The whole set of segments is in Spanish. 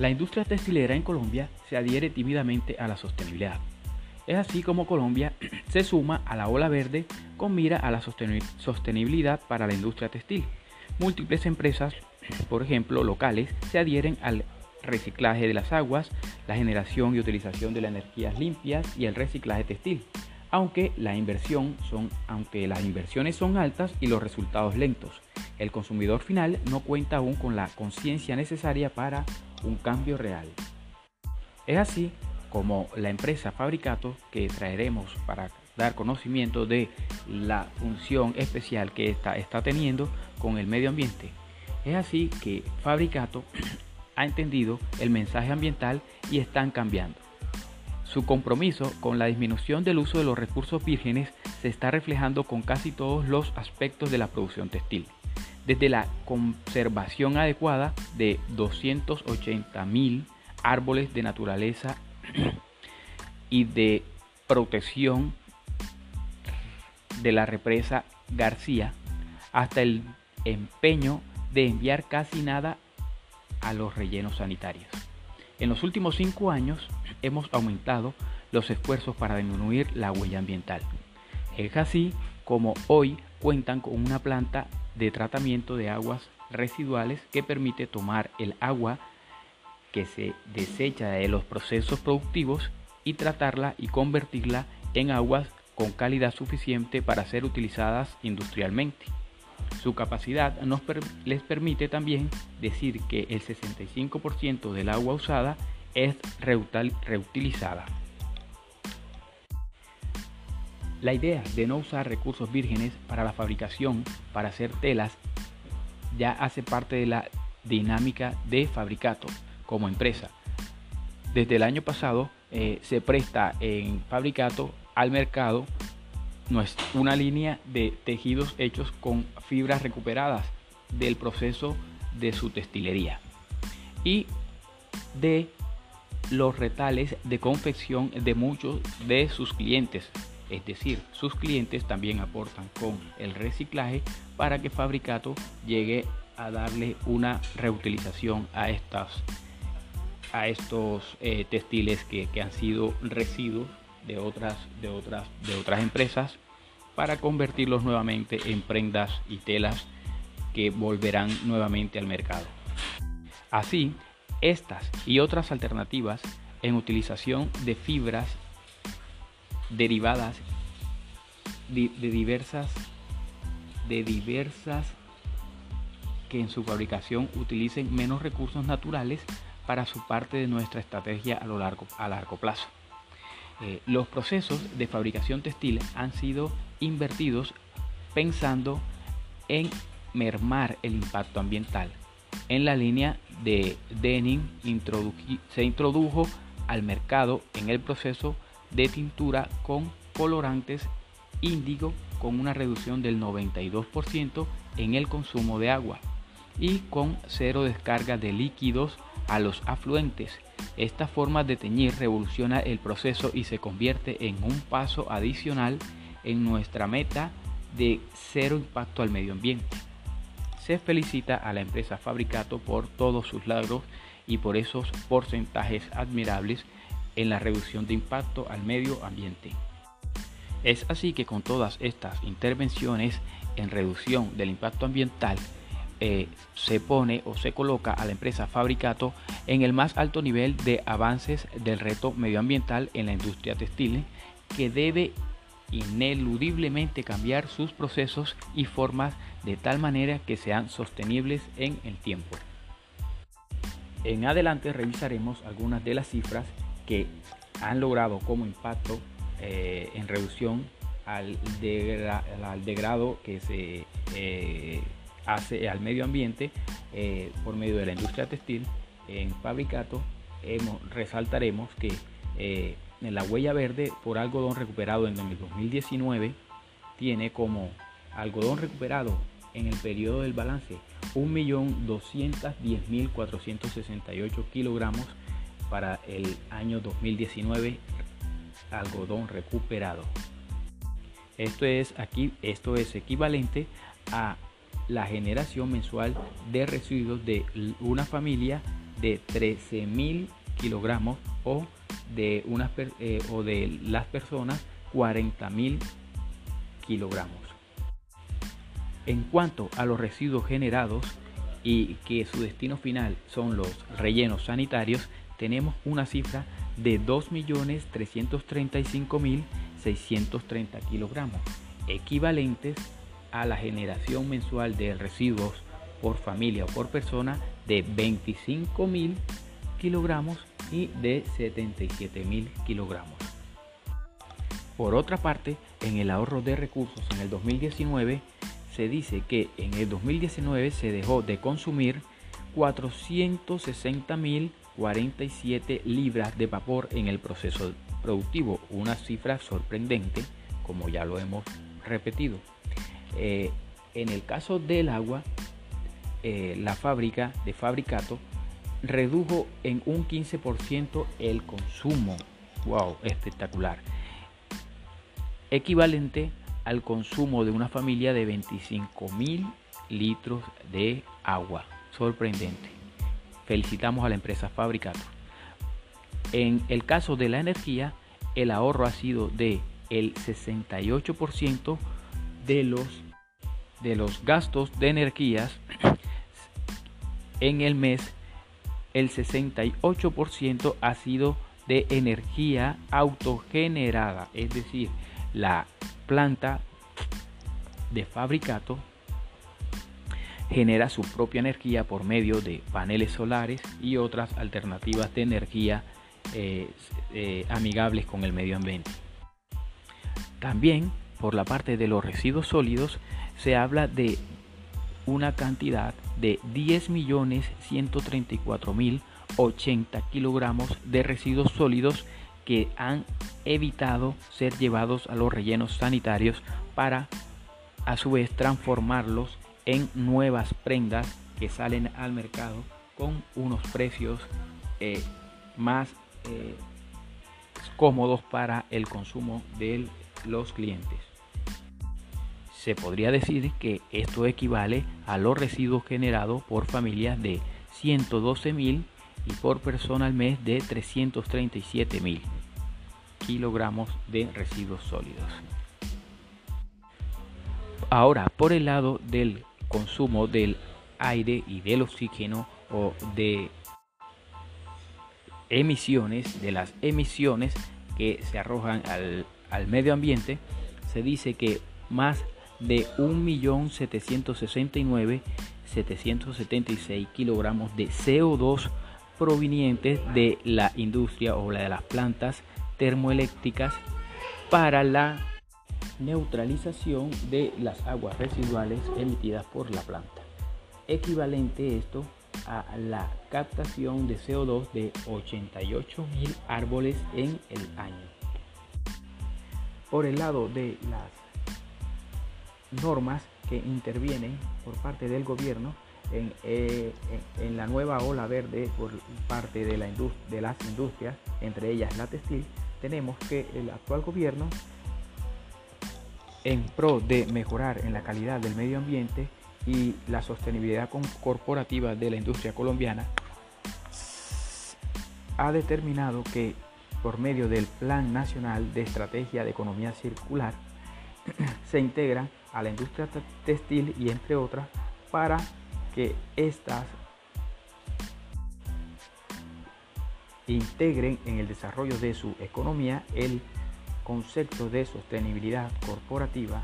La industria textilera en Colombia se adhiere tímidamente a la sostenibilidad. Es así como Colombia se suma a la ola verde con mira a la sostenibilidad para la industria textil. Múltiples empresas, por ejemplo locales, se adhieren al reciclaje de las aguas, la generación y utilización de las energías limpias y el reciclaje textil. Aunque, aunque las inversiones son altas y los resultados lentos, el consumidor final no cuenta aún con la conciencia necesaria para un cambio real. Es así como la empresa Fabricato que traeremos para dar conocimiento de la función especial que está, teniendo con el medio ambiente. Es así que Fabricato ha entendido el mensaje ambiental y están cambiando. Su compromiso con la disminución del uso de los recursos vírgenes se está reflejando con casi todos los aspectos de la producción textil desde la conservación adecuada de 280 mil árboles de naturaleza y de protección de la represa García hasta el empeño de enviar casi nada a los rellenos sanitarios. En los últimos cinco años hemos aumentado los esfuerzos para disminuir la huella ambiental. Es así como hoy cuentan con una planta de tratamiento de aguas residuales que permite tomar el agua que se desecha de los procesos productivos y tratarla y convertirla en aguas con calidad suficiente para ser utilizadas industrialmente. Su capacidad nos les permite también decir que el 65% del agua usada es reutilizada. La idea de no usar recursos vírgenes para la fabricación, para hacer telas, ya hace parte de la dinámica de Fabricato como empresa. Desde el año pasado eh, se presta en Fabricato al mercado una línea de tejidos hechos con fibras recuperadas del proceso de su textilería y de los retales de confección de muchos de sus clientes es decir, sus clientes también aportan con el reciclaje para que Fabricato llegue a darle una reutilización a, estas, a estos eh, textiles que, han sido residuos de otras, de, otras, de otras empresas para convertirlos nuevamente en prendas y telas que volverán nuevamente al mercado. Así, estas y otras alternativas en utilización de fibras derivadas de, diversas de diversas que en su fabricación utilicen menos recursos naturales para su parte de nuestra estrategia a, lo largo, a largo plazo. Eh, los procesos de fabricación textil han sido invertidos pensando en mermar el impacto ambiental. En la línea de denim se introdujo al mercado en el proceso de tintura con colorantes índigo con una reducción del 92% en el consumo de agua y con cero descarga de líquidos a los afluentes. Esta forma de teñir revoluciona el proceso y se convierte en un paso adicional en nuestra meta de cero impacto al medio ambiente. Se felicita a la empresa Fabricato por todos sus logros y por esos porcentajes admirables en la reducción de impacto al medio ambiente. Es así que con todas estas intervenciones en reducción del impacto ambiental, eh, se pone o se coloca a la empresa Fabricato en el más alto nivel de avances del reto medioambiental en la industria textil, que debe ineludiblemente cambiar sus procesos y formas de tal manera que sean sostenibles en el tiempo. En adelante revisaremos algunas de las cifras que han logrado como impacto eh, en reducción al, degrado que se eh, hace al medio ambiente eh, por medio de la industria textil. En Fabricato resaltaremos que en la huella verde por algodón recuperado en el 2019 tiene como algodón recuperado en el periodo del balance 1.210.468 kilogramos para el año 2019 algodón recuperado. Esto es aquí, esto es equivalente a la generación mensual de residuos de una familia de 13.000 kilogramos o de, unas, eh, o de las personas 40.000 kilogramos. En cuanto a los residuos generados y que su destino final son los rellenos sanitarios, tenemos una cifra de 2.335.630 kilogramos, equivalentes a la generación mensual de residuos por familia o por persona de 25.000 kilogramos y de 77.000 kilogramos. Por otra parte, en el ahorro de recursos en el 2019 se dice que en el 2019 se dejó de consumir 460.047 libras de vapor en el proceso productivo, una cifra sorprendente, como ya lo hemos repetido. Eh, en el caso del agua, eh, la fábrica de Fabricato redujo en un 15% el consumo. ¡Wow! Espectacular. Equivalente al consumo de una familia de 25 mil litros de agua. Sorprendente. Felicitamos a la empresa Fabricato. En el caso de la energía, el ahorro ha sido de el 68% de los, de los gastos de energías en el mes. El 68% ha sido de energía autogenerada, es decir, la planta de fabricato genera su propia energía por medio de paneles solares y otras alternativas de energía eh, eh, amigables con el medio ambiente. También por la parte de los residuos sólidos se habla de una cantidad de 10.134.080 kilogramos de residuos sólidos que han evitado ser llevados a los rellenos sanitarios para a su vez transformarlos en nuevas prendas que salen al mercado con unos precios eh, más eh, cómodos para el consumo de los clientes. Se podría decir que esto equivale a los residuos generados por familias de 112.000 y por persona al mes de 337.000 kilogramos de residuos sólidos. Ahora, por el lado del consumo del aire y del oxígeno o de emisiones, de las emisiones que se arrojan al, al medio ambiente, se dice que más de 1.769.776 kilogramos de CO2 provenientes de la industria o de las plantas termoeléctricas para la neutralización de las aguas residuales emitidas por la planta. Equivalente esto a la captación de CO2 de 88 mil árboles en el año. Por el lado de las normas que intervienen por parte del gobierno en, eh, la nueva ola verde por parte de, la de las industrias, entre ellas la textil, tenemos que el actual gobierno, en pro de mejorar en la calidad del medio ambiente y la sostenibilidad corporativa de la industria colombiana, ha determinado que por medio del Plan Nacional de Estrategia de Economía Circular se integra a la industria textil y entre otras para que estas integren en el desarrollo de su economía el concepto de sostenibilidad corporativa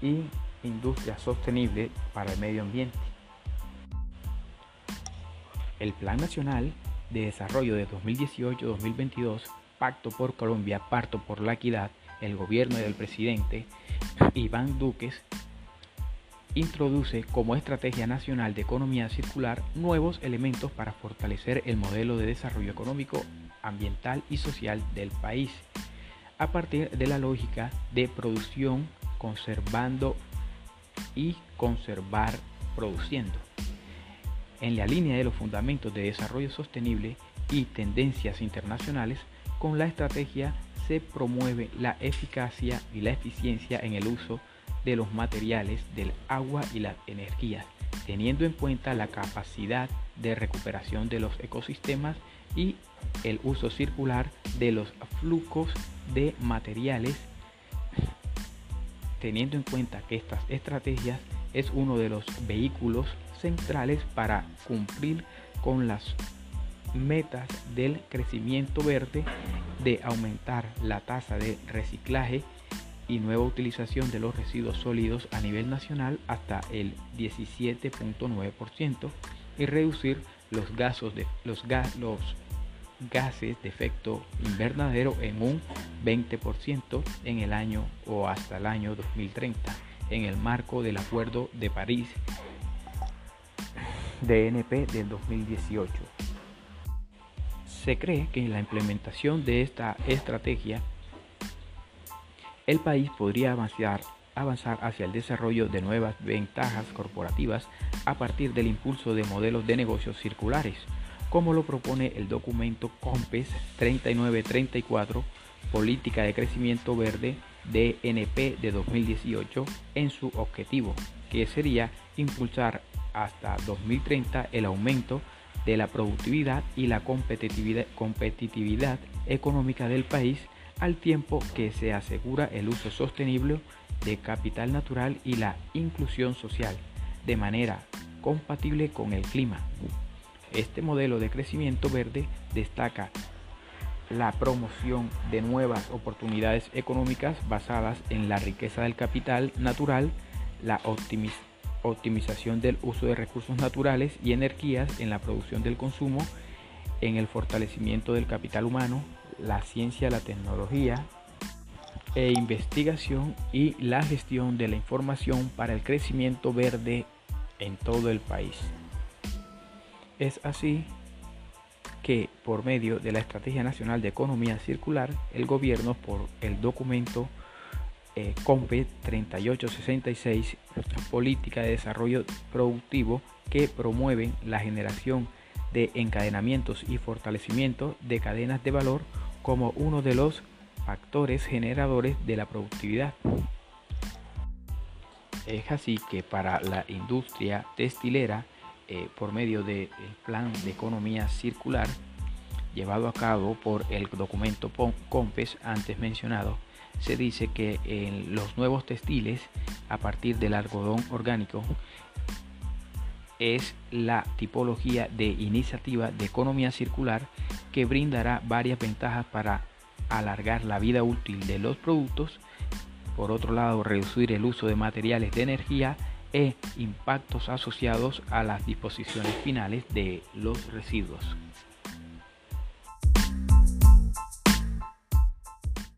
y industria sostenible para el medio ambiente. El Plan Nacional de Desarrollo de 2018-2022, Pacto por Colombia, Parto por la Equidad, el gobierno del presidente Iván Duques introduce como estrategia nacional de economía circular nuevos elementos para fortalecer el modelo de desarrollo económico, ambiental y social del país, a partir de la lógica de producción conservando y conservar produciendo. En la línea de los fundamentos de desarrollo sostenible y tendencias internacionales, con la estrategia se promueve la eficacia y la eficiencia en el uso de los materiales, del agua y las energías, teniendo en cuenta la capacidad de recuperación de los ecosistemas y el uso circular de los flujos de materiales, teniendo en cuenta que estas estrategias es uno de los vehículos centrales para cumplir con las metas del crecimiento verde, de aumentar la tasa de reciclaje y nueva utilización de los residuos sólidos a nivel nacional hasta el 17.9% y reducir los, gases de, los, los gases de efecto invernadero en un 20% en el año o hasta el año 2030 en el marco del Acuerdo de París DNP del 2018. Se cree que en la implementación de esta estrategia el país podría avanzar, avanzar hacia el desarrollo de nuevas ventajas corporativas a partir del impulso de modelos de negocios circulares, como lo propone el documento COMPES 3934, Política de Crecimiento Verde DNP de 2018, en su objetivo, que sería impulsar hasta 2030 el aumento de la productividad y la competitividad, competitividad económica del país al tiempo que se asegura el uso sostenible de capital natural y la inclusión social de manera compatible con el clima. Este modelo de crecimiento verde destaca la promoción de nuevas oportunidades económicas basadas en la riqueza del capital natural, la optimización del uso de recursos naturales y energías en la producción del consumo, en el fortalecimiento del capital humano, la ciencia, la tecnología e investigación y la gestión de la información para el crecimiento verde en todo el país. Es así que por medio de la Estrategia Nacional de Economía Circular, el gobierno por el documento eh, COMPE 3866, Política de Desarrollo Productivo, que promueven la generación de encadenamientos y fortalecimiento de cadenas de valor como uno de los factores generadores de la productividad. Es así que para la industria textilera, eh, por medio del plan de economía circular llevado a cabo por el documento COMPES antes mencionado, se dice que en los nuevos textiles a partir del algodón orgánico es la tipología de iniciativa de economía circular que brindará varias ventajas para alargar la vida útil de los productos, por otro lado reducir el uso de materiales de energía e impactos asociados a las disposiciones finales de los residuos.